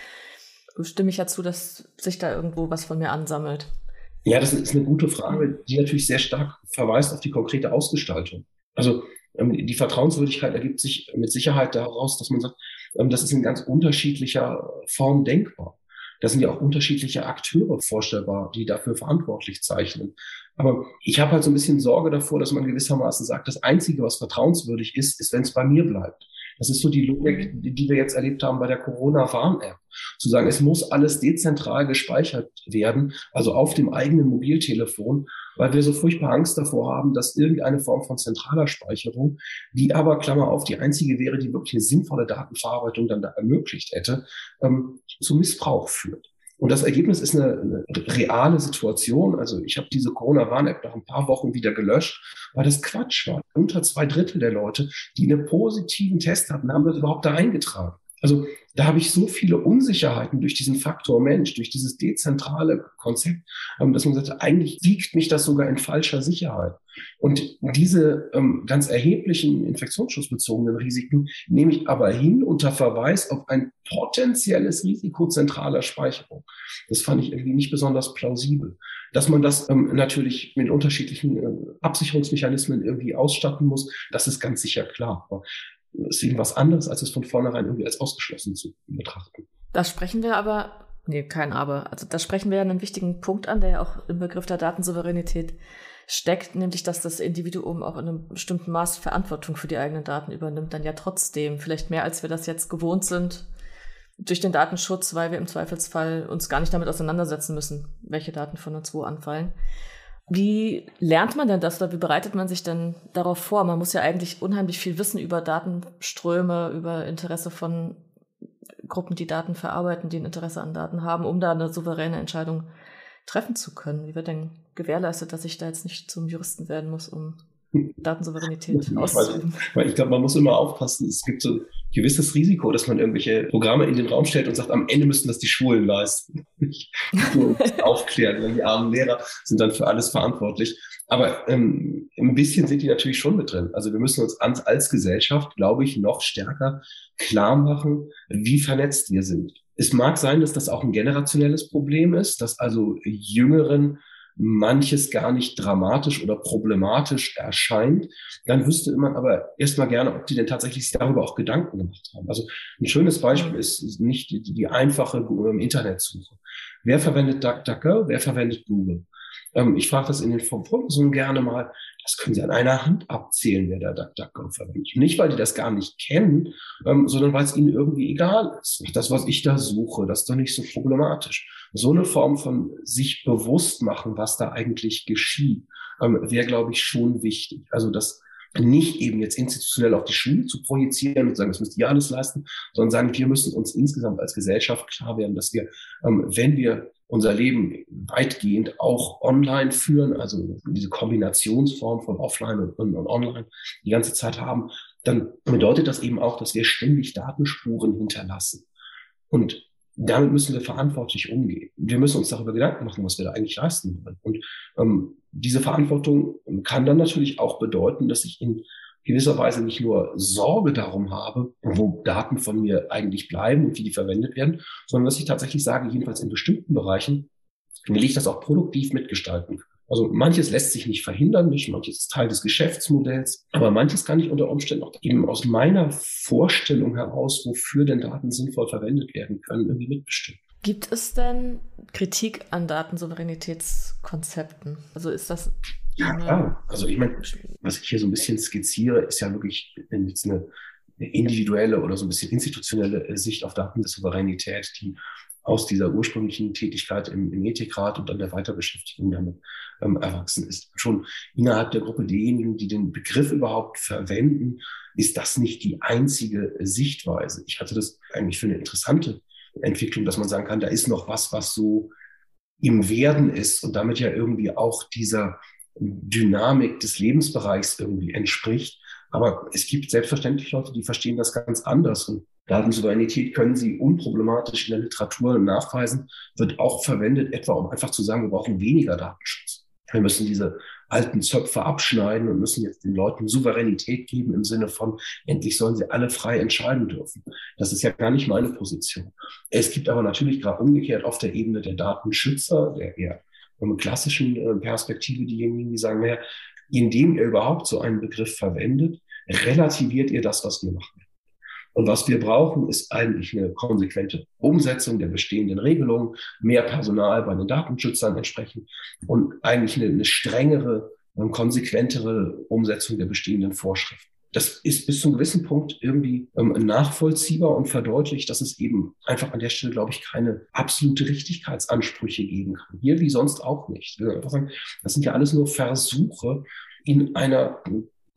[SPEAKER 1] stimme ich ja zu, dass sich da irgendwo was von mir ansammelt.
[SPEAKER 2] Ja, das ist eine gute Frage, die natürlich sehr stark verweist auf die konkrete Ausgestaltung. Also ähm, die Vertrauenswürdigkeit ergibt sich mit Sicherheit daraus, dass man sagt, ähm, das ist in ganz unterschiedlicher Form denkbar. Da sind ja auch unterschiedliche Akteure vorstellbar, die dafür verantwortlich zeichnen. Aber ich habe halt so ein bisschen Sorge davor, dass man gewissermaßen sagt, das Einzige, was vertrauenswürdig ist, ist, wenn es bei mir bleibt. Das ist so die Logik, mhm. die wir jetzt erlebt haben bei der Corona-Warn-App. Zu sagen, es muss alles dezentral gespeichert werden, also auf dem eigenen Mobiltelefon, weil wir so furchtbar Angst davor haben, dass irgendeine Form von zentraler Speicherung, die aber, Klammer auf, die einzige wäre, die wirklich eine sinnvolle Datenverarbeitung dann da ermöglicht hätte, ähm, zu Missbrauch führt. Und das Ergebnis ist eine, eine reale Situation. Also ich habe diese Corona-Warn-App nach ein paar Wochen wieder gelöscht, weil das Quatsch war. Unter zwei Drittel der Leute, die einen positiven Test hatten, haben das überhaupt da eingetragen. Also da habe ich so viele Unsicherheiten durch diesen Faktor Mensch, durch dieses dezentrale Konzept, ähm, dass man sagt, eigentlich wiegt mich das sogar in falscher Sicherheit. Und diese ähm, ganz erheblichen infektionsschutzbezogenen Risiken nehme ich aber hin unter Verweis auf ein potenzielles Risiko zentraler Speicherung. Das fand ich irgendwie nicht besonders plausibel. Dass man das ähm, natürlich mit unterschiedlichen äh, Absicherungsmechanismen irgendwie ausstatten muss, das ist ganz sicher klar. Aber ist eben was anderes, als es von vornherein irgendwie als ausgeschlossen zu betrachten.
[SPEAKER 1] Da sprechen wir aber, nee, kein Aber, also da sprechen wir ja einen wichtigen Punkt an, der ja auch im Begriff der Datensouveränität steckt, nämlich dass das Individuum auch in einem bestimmten Maß Verantwortung für die eigenen Daten übernimmt, dann ja trotzdem, vielleicht mehr als wir das jetzt gewohnt sind, durch den Datenschutz, weil wir im Zweifelsfall uns gar nicht damit auseinandersetzen müssen, welche Daten von uns wo anfallen. Wie lernt man denn das oder wie bereitet man sich denn darauf vor? Man muss ja eigentlich unheimlich viel wissen über Datenströme, über Interesse von Gruppen, die Daten verarbeiten, die ein Interesse an Daten haben, um da eine souveräne Entscheidung treffen zu können. Wie wird denn gewährleistet, dass ich da jetzt nicht zum Juristen werden muss, um Datensouveränität auszuüben?
[SPEAKER 2] Weil ich glaube, man muss immer aufpassen. Es gibt so ein gewisses Risiko, dass man irgendwelche Programme in den Raum stellt und sagt, am Ende müssten das die Schulen leisten. *laughs* aufklären, weil die armen Lehrer sind dann für alles verantwortlich. Aber ähm, ein bisschen sind die natürlich schon mit drin. Also wir müssen uns als, als Gesellschaft, glaube ich, noch stärker klar machen, wie vernetzt wir sind. Es mag sein, dass das auch ein generationelles Problem ist, dass also Jüngeren manches gar nicht dramatisch oder problematisch erscheint, dann wüsste man aber erstmal gerne, ob die denn tatsächlich darüber auch Gedanken gemacht haben. Also ein schönes Beispiel ist nicht die, die einfache Internetsuche. Wer verwendet DuckDuckGo? Wer verwendet Google? Ähm, ich frage das in den Vorlesungen gerne mal. Das können Sie an einer Hand abzählen, wer da DuckDuckGo verwendet. Nicht, weil die das gar nicht kennen, ähm, sondern weil es ihnen irgendwie egal ist. Das, was ich da suche, das ist doch nicht so problematisch. So eine Form von sich bewusst machen, was da eigentlich geschieht, ähm, wäre, glaube ich, schon wichtig. Also das nicht eben jetzt institutionell auf die Schule zu projizieren und sagen, das müsst ihr alles leisten, sondern sagen, wir müssen uns insgesamt als Gesellschaft klar werden, dass wir, ähm, wenn wir unser Leben weitgehend auch online führen, also diese Kombinationsform von offline und, und, und online die ganze Zeit haben, dann bedeutet das eben auch, dass wir ständig Datenspuren hinterlassen. Und damit müssen wir verantwortlich umgehen. Wir müssen uns darüber Gedanken machen, was wir da eigentlich leisten wollen. Und ähm, diese Verantwortung kann dann natürlich auch bedeuten, dass ich in gewisser Weise nicht nur Sorge darum habe, wo Daten von mir eigentlich bleiben und wie die verwendet werden, sondern dass ich tatsächlich sage, jedenfalls in bestimmten Bereichen will ich das auch produktiv mitgestalten. Also manches lässt sich nicht verhindern, nicht manches ist Teil des Geschäftsmodells, aber manches kann ich unter Umständen auch eben aus meiner Vorstellung heraus, wofür denn Daten sinnvoll verwendet werden können, irgendwie mitbestimmen.
[SPEAKER 1] Gibt es denn Kritik an Datensouveränitätskonzepten? Also ist das
[SPEAKER 2] ja, klar. Also ich meine, was ich hier so ein bisschen skizziere, ist ja wirklich jetzt eine, eine individuelle oder so ein bisschen institutionelle Sicht auf Daten der Souveränität, die aus dieser ursprünglichen Tätigkeit im, im Ethikrat und dann der Weiterbeschäftigung damit ähm, erwachsen ist. Schon innerhalb der Gruppe derjenigen, die den Begriff überhaupt verwenden, ist das nicht die einzige Sichtweise. Ich hatte das eigentlich für eine interessante Entwicklung, dass man sagen kann, da ist noch was, was so im Werden ist und damit ja irgendwie auch dieser Dynamik des Lebensbereichs irgendwie entspricht. Aber es gibt selbstverständlich Leute, die verstehen das ganz anders. Und Datensouveränität können sie unproblematisch in der Literatur nachweisen, wird auch verwendet, etwa um einfach zu sagen, wir brauchen weniger Datenschutz. Wir müssen diese alten Zöpfe abschneiden und müssen jetzt den Leuten Souveränität geben im Sinne von, endlich sollen sie alle frei entscheiden dürfen. Das ist ja gar nicht meine Position. Es gibt aber natürlich gerade umgekehrt auf der Ebene der Datenschützer, der eher klassischen äh, Perspektive diejenigen, die sagen, naja, indem ihr überhaupt so einen Begriff verwendet, relativiert ihr das, was wir machen. Und was wir brauchen, ist eigentlich eine konsequente Umsetzung der bestehenden Regelungen, mehr Personal bei den Datenschützern entsprechend und eigentlich eine, eine strengere und konsequentere Umsetzung der bestehenden Vorschriften. Das ist bis zu einem gewissen Punkt irgendwie ähm, nachvollziehbar und verdeutlicht, dass es eben einfach an der Stelle, glaube ich, keine absolute Richtigkeitsansprüche geben kann. Hier wie sonst auch nicht. Das sind ja alles nur Versuche, in einer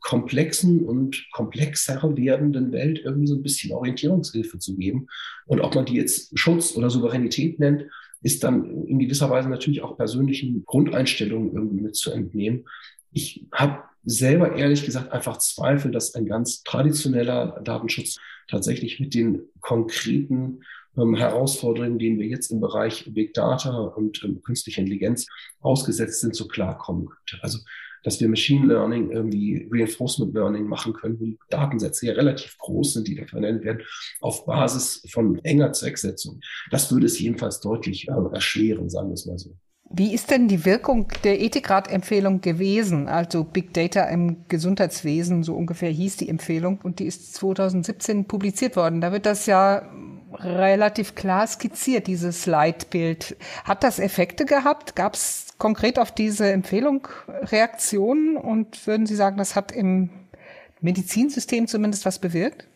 [SPEAKER 2] komplexen und komplexer werdenden Welt irgendwie so ein bisschen Orientierungshilfe zu geben. Und ob man die jetzt Schutz oder Souveränität nennt, ist dann in gewisser Weise natürlich auch persönlichen Grundeinstellungen irgendwie mit zu entnehmen. Ich habe selber ehrlich gesagt einfach Zweifel, dass ein ganz traditioneller Datenschutz tatsächlich mit den konkreten ähm, Herausforderungen, denen wir jetzt im Bereich Big Data und ähm, künstliche Intelligenz ausgesetzt sind, so klarkommen könnte. Also dass wir Machine Learning irgendwie Reinforcement Learning machen können, wo die Datensätze ja relativ groß sind, die da verwendet werden, auf Basis von enger Zwecksetzung. Das würde es jedenfalls deutlich äh, erschweren, sagen wir es mal so.
[SPEAKER 3] Wie ist denn die Wirkung der Ethikratempfehlung gewesen? Also Big Data im Gesundheitswesen, so ungefähr hieß die Empfehlung und die ist 2017 publiziert worden. Da wird das ja relativ klar skizziert, dieses Leitbild. Hat das Effekte gehabt? Gab es konkret auf diese Empfehlung Reaktionen und würden Sie sagen, das hat im Medizinsystem zumindest was bewirkt?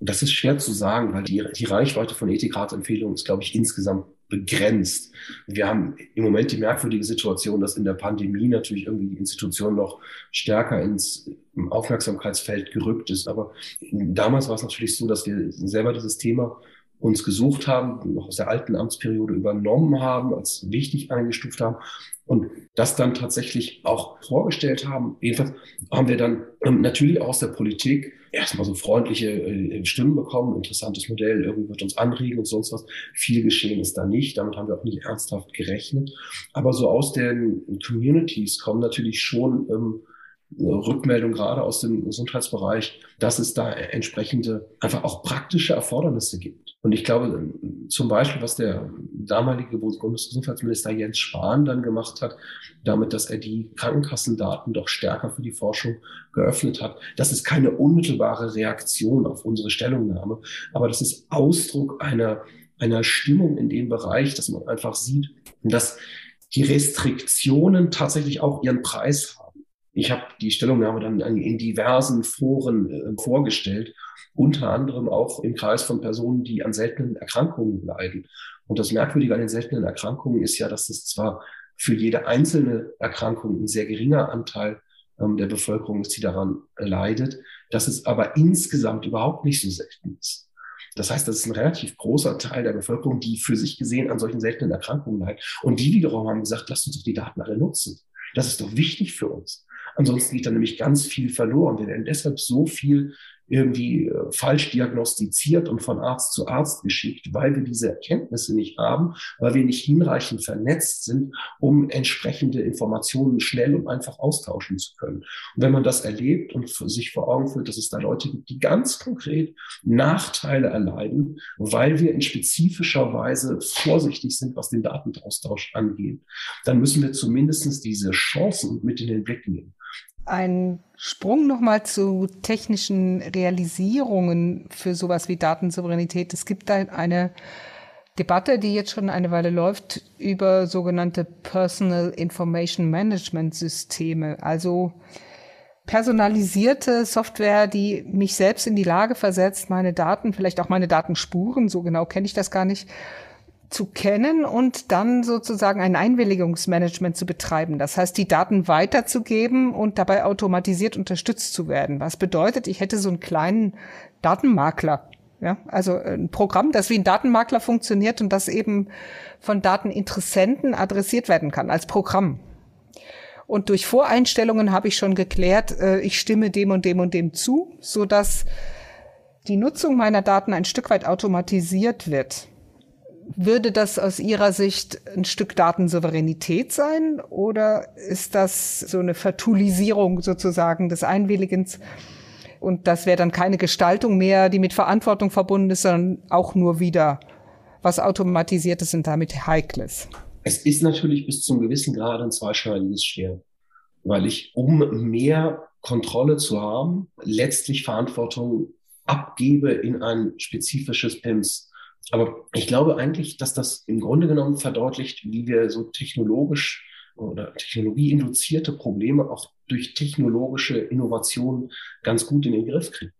[SPEAKER 2] Das ist schwer zu sagen, weil die, die Reichweite von Ethikratempfehlungen ist, glaube ich, insgesamt begrenzt. Wir haben im Moment die merkwürdige Situation, dass in der Pandemie natürlich irgendwie die Institution noch stärker ins Aufmerksamkeitsfeld gerückt ist. Aber damals war es natürlich so, dass wir selber dieses Thema uns gesucht haben, noch aus der alten Amtsperiode übernommen haben, als wichtig eingestuft haben und das dann tatsächlich auch vorgestellt haben. Jedenfalls haben wir dann ähm, natürlich aus der Politik erstmal so freundliche äh, Stimmen bekommen, interessantes Modell, irgendwie wird uns anregen und sonst was. Viel geschehen ist da nicht, damit haben wir auch nicht ernsthaft gerechnet. Aber so aus den Communities kommen natürlich schon ähm, Rückmeldung gerade aus dem Gesundheitsbereich, dass es da entsprechende einfach auch praktische Erfordernisse gibt. Und ich glaube, zum Beispiel, was der damalige Bundesgesundheitsminister Jens Spahn dann gemacht hat, damit, dass er die Krankenkassendaten doch stärker für die Forschung geöffnet hat, das ist keine unmittelbare Reaktion auf unsere Stellungnahme, aber das ist Ausdruck einer, einer Stimmung in dem Bereich, dass man einfach sieht, dass die Restriktionen tatsächlich auch ihren Preis haben. Ich habe die Stellungnahme dann in diversen Foren äh, vorgestellt, unter anderem auch im Kreis von Personen, die an seltenen Erkrankungen leiden. Und das Merkwürdige an den seltenen Erkrankungen ist ja, dass es zwar für jede einzelne Erkrankung ein sehr geringer Anteil ähm, der Bevölkerung ist, die daran leidet, dass es aber insgesamt überhaupt nicht so selten ist. Das heißt, das ist ein relativ großer Teil der Bevölkerung, die für sich gesehen an solchen seltenen Erkrankungen leidet. Und die wiederum haben gesagt, lasst uns doch die Daten alle nutzen. Das ist doch wichtig für uns. Ansonsten geht da nämlich ganz viel verloren. Wir werden deshalb so viel irgendwie äh, falsch diagnostiziert und von Arzt zu Arzt geschickt, weil wir diese Erkenntnisse nicht haben, weil wir nicht hinreichend vernetzt sind, um entsprechende Informationen schnell und einfach austauschen zu können. Und wenn man das erlebt und sich vor Augen führt, dass es da Leute gibt, die ganz konkret Nachteile erleiden, weil wir in spezifischer Weise vorsichtig sind, was den Datenaustausch angeht, dann müssen wir zumindest diese Chancen mit in den Blick nehmen.
[SPEAKER 3] Ein Sprung nochmal zu technischen Realisierungen für sowas wie Datensouveränität. Es gibt da eine Debatte, die jetzt schon eine Weile läuft, über sogenannte Personal Information Management Systeme, also personalisierte Software, die mich selbst in die Lage versetzt, meine Daten, vielleicht auch meine Datenspuren, so genau kenne ich das gar nicht, zu kennen und dann sozusagen ein Einwilligungsmanagement zu betreiben. Das heißt, die Daten weiterzugeben und dabei automatisiert unterstützt zu werden. Was bedeutet, ich hätte so einen kleinen Datenmakler. Ja, also ein Programm, das wie ein Datenmakler funktioniert und das eben von Dateninteressenten adressiert werden kann als Programm. Und durch Voreinstellungen habe ich schon geklärt, äh, ich stimme dem und dem und dem zu, so dass die Nutzung meiner Daten ein Stück weit automatisiert wird würde das aus Ihrer Sicht ein Stück Datensouveränität sein oder ist das so eine Fertilisierung sozusagen des Einwilligens? Und das wäre dann keine Gestaltung mehr, die mit Verantwortung verbunden ist, sondern auch nur wieder was Automatisiertes und damit Heikles.
[SPEAKER 2] Es ist natürlich bis zum gewissen Grad ein zweischneidiges Schwert, weil ich, um mehr Kontrolle zu haben, letztlich Verantwortung abgebe in ein spezifisches PIMS. Aber ich glaube eigentlich, dass das im Grunde genommen verdeutlicht, wie wir so technologisch oder technologieinduzierte Probleme auch durch technologische Innovationen ganz gut in den Griff kriegen.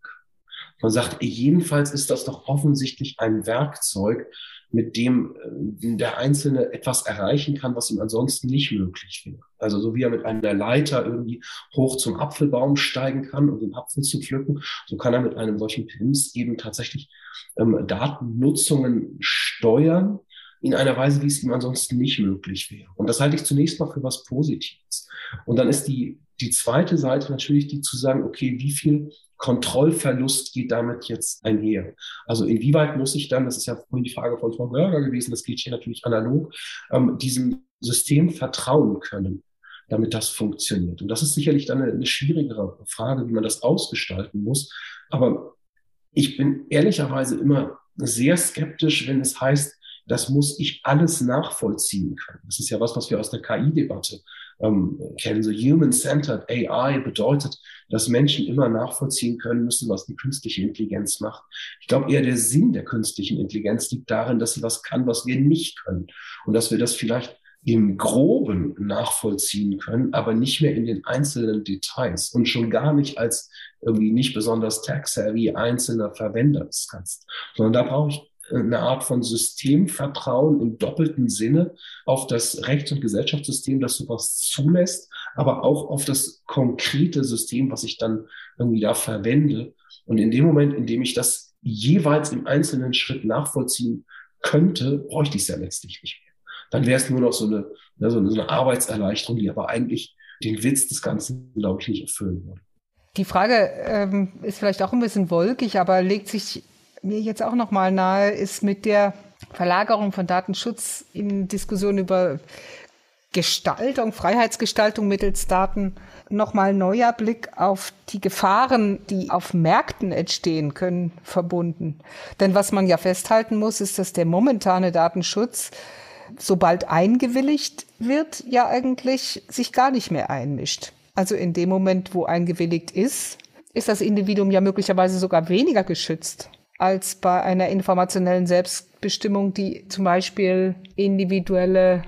[SPEAKER 2] Man sagt, jedenfalls ist das doch offensichtlich ein Werkzeug, mit dem äh, der Einzelne etwas erreichen kann, was ihm ansonsten nicht möglich wäre. Also so wie er mit einer Leiter irgendwie hoch zum Apfelbaum steigen kann, um den Apfel zu pflücken, so kann er mit einem solchen PIMS eben tatsächlich ähm, Datennutzungen steuern in einer Weise, wie es ihm ansonsten nicht möglich wäre. Und das halte ich zunächst mal für was Positives. Und dann ist die, die zweite Seite natürlich die zu sagen, okay, wie viel Kontrollverlust geht damit jetzt einher? Also inwieweit muss ich dann, das ist ja vorhin die Frage von Frau Börger gewesen, das geht hier natürlich analog, ähm, diesem System vertrauen können, damit das funktioniert. Und das ist sicherlich dann eine, eine schwierigere Frage, wie man das ausgestalten muss. Aber ich bin ehrlicherweise immer sehr skeptisch, wenn es heißt, das muss ich alles nachvollziehen können. Das ist ja was, was wir aus der KI-Debatte ähm, kennen. So Human-Centered AI bedeutet, dass Menschen immer nachvollziehen können müssen, was die künstliche Intelligenz macht. Ich glaube eher der Sinn der künstlichen Intelligenz liegt darin, dass sie was kann, was wir nicht können. Und dass wir das vielleicht im Groben nachvollziehen können, aber nicht mehr in den einzelnen Details und schon gar nicht als irgendwie nicht besonders tech-savvy einzelner Verwender des kannst. Sondern da brauche ich eine Art von Systemvertrauen im doppelten Sinne auf das Rechts- und Gesellschaftssystem, das sowas zulässt, aber auch auf das konkrete System, was ich dann irgendwie da verwende. Und in dem Moment, in dem ich das jeweils im einzelnen Schritt nachvollziehen könnte, bräuchte ich es ja letztlich nicht mehr. Dann wäre es nur noch so eine, so eine Arbeitserleichterung, die aber eigentlich den Witz des Ganzen, glaube ich, nicht erfüllen würde.
[SPEAKER 3] Die Frage ähm, ist vielleicht auch ein bisschen wolkig, aber legt sich mir jetzt auch noch mal nahe, ist mit der Verlagerung von Datenschutz in Diskussion über Gestaltung, Freiheitsgestaltung mittels Daten nochmal neuer Blick auf die Gefahren, die auf Märkten entstehen können, verbunden. Denn was man ja festhalten muss, ist, dass der momentane Datenschutz, sobald eingewilligt wird, ja eigentlich sich gar nicht mehr einmischt. Also in dem Moment, wo eingewilligt ist, ist das Individuum ja möglicherweise sogar weniger geschützt als bei einer informationellen Selbstbestimmung, die zum Beispiel individuelle,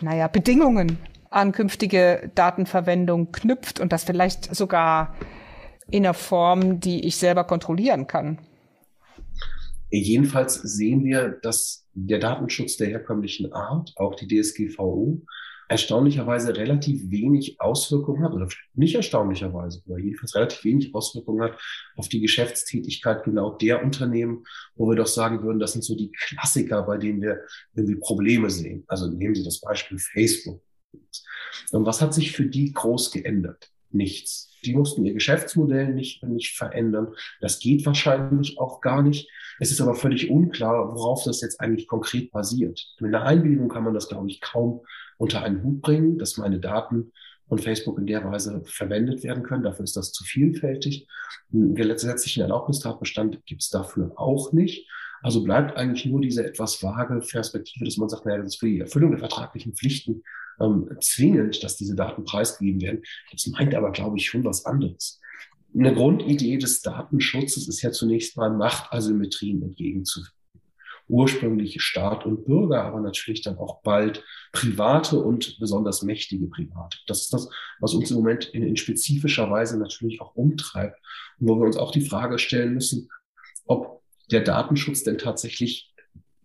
[SPEAKER 3] naja, Bedingungen an künftige Datenverwendung knüpft und das vielleicht sogar in einer Form, die ich selber kontrollieren kann.
[SPEAKER 2] Jedenfalls sehen wir, dass der Datenschutz der herkömmlichen Art, auch die DSGVO, erstaunlicherweise relativ wenig Auswirkungen hat, oder nicht erstaunlicherweise, aber jedenfalls relativ wenig Auswirkungen hat auf die Geschäftstätigkeit genau der Unternehmen, wo wir doch sagen würden, das sind so die Klassiker, bei denen wir irgendwie Probleme sehen. Also nehmen Sie das Beispiel Facebook. Und was hat sich für die groß geändert? Nichts. Die mussten ihr Geschäftsmodell nicht, nicht verändern. Das geht wahrscheinlich auch gar nicht. Es ist aber völlig unklar, worauf das jetzt eigentlich konkret basiert. Mit einer Einwilligung kann man das, glaube ich, kaum unter einen Hut bringen, dass meine Daten von Facebook in der Weise verwendet werden können. Dafür ist das zu vielfältig. Einen gesetzlichen Erlaubnistatbestand gibt es dafür auch nicht. Also bleibt eigentlich nur diese etwas vage Perspektive, dass man sagt, naja, das ist für die Erfüllung der vertraglichen Pflichten ähm, zwingend, dass diese Daten preisgegeben werden. Das meint aber, glaube ich, schon was anderes. Eine Grundidee des Datenschutzes ist ja zunächst mal Machtasymmetrien entgegenzuwirken ursprünglich Staat und Bürger, aber natürlich dann auch bald private und besonders mächtige Private. Das ist das, was uns im Moment in, in spezifischer Weise natürlich auch umtreibt und wo wir uns auch die Frage stellen müssen, ob der Datenschutz denn tatsächlich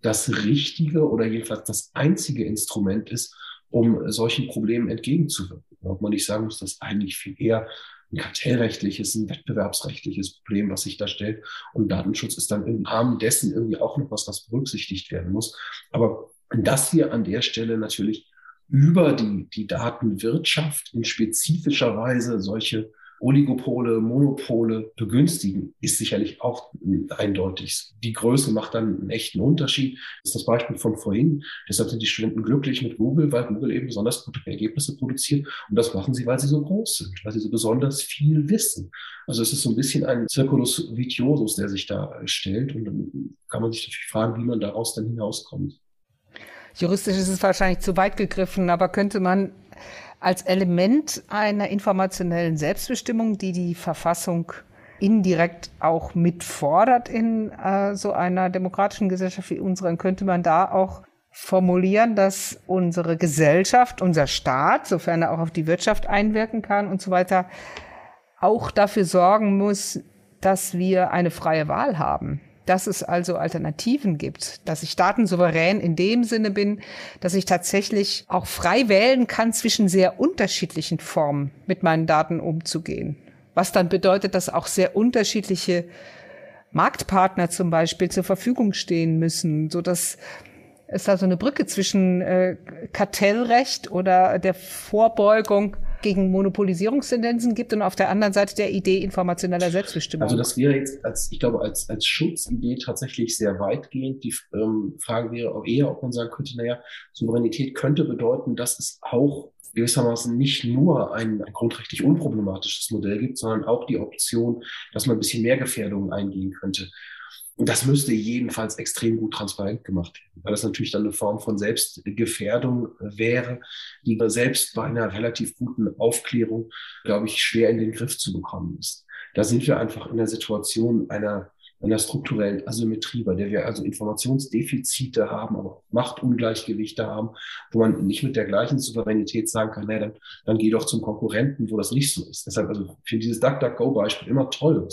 [SPEAKER 2] das richtige oder jedenfalls das einzige Instrument ist, um solchen Problemen entgegenzuwirken. Ob man nicht sagen muss, dass eigentlich viel eher ein kartellrechtliches, ein wettbewerbsrechtliches Problem, was sich da stellt. Und Datenschutz ist dann im Rahmen dessen irgendwie auch noch was, was berücksichtigt werden muss. Aber dass wir an der Stelle natürlich über die, die Datenwirtschaft in spezifischer Weise solche Oligopole, Monopole begünstigen, ist sicherlich auch eindeutig. Die Größe macht dann einen echten Unterschied. Das ist das Beispiel von vorhin. Deshalb sind die Studenten glücklich mit Google, weil Google eben besonders gute Ergebnisse produziert. Und das machen sie, weil sie so groß sind, weil sie so besonders viel wissen. Also es ist so ein bisschen ein Circulus vitiosus, der sich da stellt. Und dann kann man sich natürlich fragen, wie man daraus dann hinauskommt.
[SPEAKER 3] Juristisch ist es wahrscheinlich zu weit gegriffen, aber könnte man als Element einer informationellen Selbstbestimmung, die die Verfassung indirekt auch mitfordert in äh, so einer demokratischen Gesellschaft wie unseren, könnte man da auch formulieren, dass unsere Gesellschaft, unser Staat, sofern er auch auf die Wirtschaft einwirken kann und so weiter, auch dafür sorgen muss, dass wir eine freie Wahl haben dass es also Alternativen gibt, dass ich datensouverän in dem Sinne bin, dass ich tatsächlich auch frei wählen kann, zwischen sehr unterschiedlichen Formen mit meinen Daten umzugehen. Was dann bedeutet, dass auch sehr unterschiedliche Marktpartner zum Beispiel zur Verfügung stehen müssen, so dass es da so eine Brücke zwischen äh, Kartellrecht oder der Vorbeugung gegen Monopolisierungstendenzen gibt und auf der anderen Seite der Idee informationeller Selbstbestimmung.
[SPEAKER 2] Also das wäre jetzt, als, ich glaube, als, als Schutzidee tatsächlich sehr weitgehend. Die ähm, Frage wäre auch eher, ob man sagen könnte, naja, Souveränität könnte bedeuten, dass es auch gewissermaßen nicht nur ein, ein grundrechtlich unproblematisches Modell gibt, sondern auch die Option, dass man ein bisschen mehr Gefährdungen eingehen könnte. Und das müsste jedenfalls extrem gut transparent gemacht werden, weil das natürlich dann eine Form von Selbstgefährdung wäre, die selbst bei einer relativ guten Aufklärung, glaube ich, schwer in den Griff zu bekommen ist. Da sind wir einfach in der Situation einer einer strukturellen Asymmetrie, bei der wir also Informationsdefizite haben, aber Machtungleichgewichte haben, wo man nicht mit der gleichen Souveränität sagen kann, naja, dann, dann geh doch zum Konkurrenten, wo das nicht so ist. Deshalb, also für dieses DuckDuckGo-Beispiel immer toll.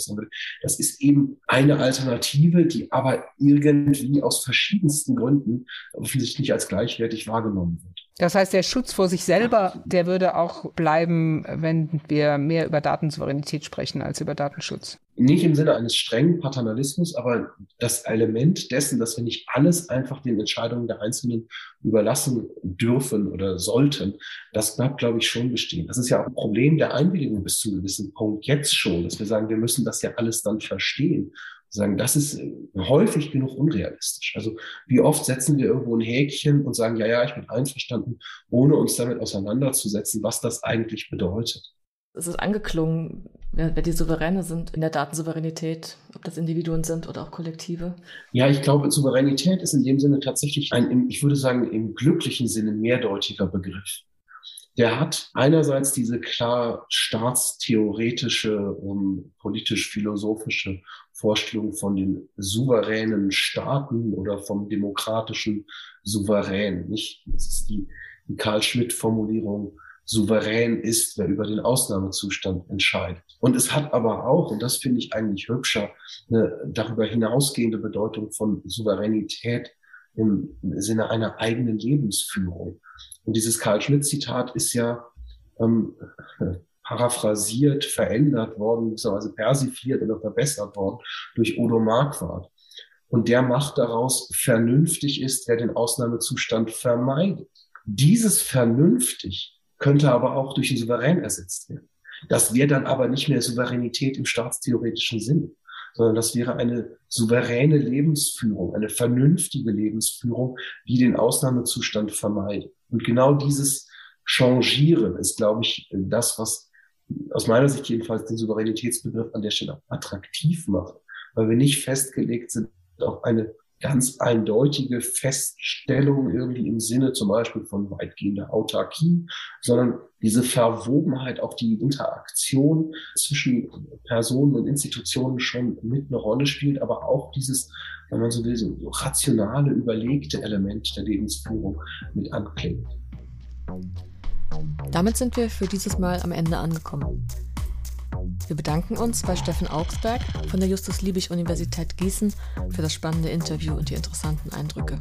[SPEAKER 2] Das ist eben eine Alternative, die aber irgendwie aus verschiedensten Gründen offensichtlich als gleichwertig wahrgenommen wird.
[SPEAKER 3] Das heißt, der Schutz vor sich selber, der würde auch bleiben, wenn wir mehr über Datensouveränität sprechen als über Datenschutz.
[SPEAKER 2] Nicht im Sinne eines strengen Paternalismus, aber das Element dessen, dass wir nicht alles einfach den Entscheidungen der Einzelnen überlassen dürfen oder sollten, das bleibt, glaube ich, schon bestehen. Das ist ja auch ein Problem der Einwilligung bis zu einem gewissen Punkt jetzt schon, dass wir sagen, wir müssen das ja alles dann verstehen sagen, das ist äh, häufig genug unrealistisch. Also wie oft setzen wir irgendwo ein Häkchen und sagen, ja, ja, ich bin einverstanden, ohne uns damit auseinanderzusetzen, was das eigentlich bedeutet.
[SPEAKER 1] Es ist angeklungen, wer, die Souveräne sind in der Datensouveränität, ob das Individuen sind oder auch Kollektive.
[SPEAKER 2] Ja, ich glaube, Souveränität ist in dem Sinne tatsächlich ein, ich würde sagen, im glücklichen Sinne mehrdeutiger Begriff der hat einerseits diese klar staatstheoretische und politisch-philosophische Vorstellung von den souveränen Staaten oder vom demokratischen Souverän. Nicht? Das ist die, die Karl Schmidt-Formulierung, souverän ist, wer über den Ausnahmezustand entscheidet. Und es hat aber auch, und das finde ich eigentlich hübscher, eine darüber hinausgehende Bedeutung von Souveränität im Sinne einer eigenen Lebensführung. Und dieses Karl Schmidt-Zitat ist ja ähm, paraphrasiert, verändert worden, beziehungsweise persifliert oder verbessert worden durch Odo Marquardt. Und der macht daraus, vernünftig ist, wer den Ausnahmezustand vermeidet. Dieses vernünftig könnte aber auch durch ein Souverän ersetzt werden. Das wäre dann aber nicht mehr Souveränität im staatstheoretischen Sinne, sondern das wäre eine souveräne Lebensführung, eine vernünftige Lebensführung, die den Ausnahmezustand vermeidet. Und genau dieses Changieren ist, glaube ich, das, was aus meiner Sicht jedenfalls den Souveränitätsbegriff an der Stelle attraktiv macht, weil wir nicht festgelegt sind auf eine ganz eindeutige Feststellung irgendwie im Sinne zum Beispiel von weitgehender Autarkie, sondern diese Verwobenheit, auch die Interaktion zwischen Personen und Institutionen schon mit eine Rolle spielt, aber auch dieses, wenn man so will, so rationale, überlegte Element der Lebensführung mit anklingt.
[SPEAKER 1] Damit sind wir für dieses Mal am Ende angekommen. Wir bedanken uns bei Steffen Augsberg von der Justus-Liebig-Universität Gießen für das spannende Interview und die interessanten Eindrücke.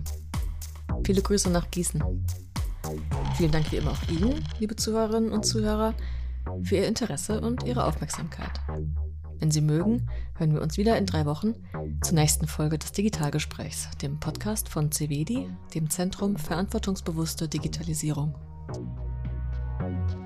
[SPEAKER 1] Viele Grüße nach Gießen. Vielen Dank wie immer auch Ihnen, liebe Zuhörerinnen und Zuhörer, für Ihr Interesse und Ihre Aufmerksamkeit. Wenn Sie mögen, hören wir uns wieder in drei Wochen zur nächsten Folge des Digitalgesprächs, dem Podcast von CVEDI, dem Zentrum Verantwortungsbewusste Digitalisierung. Bye.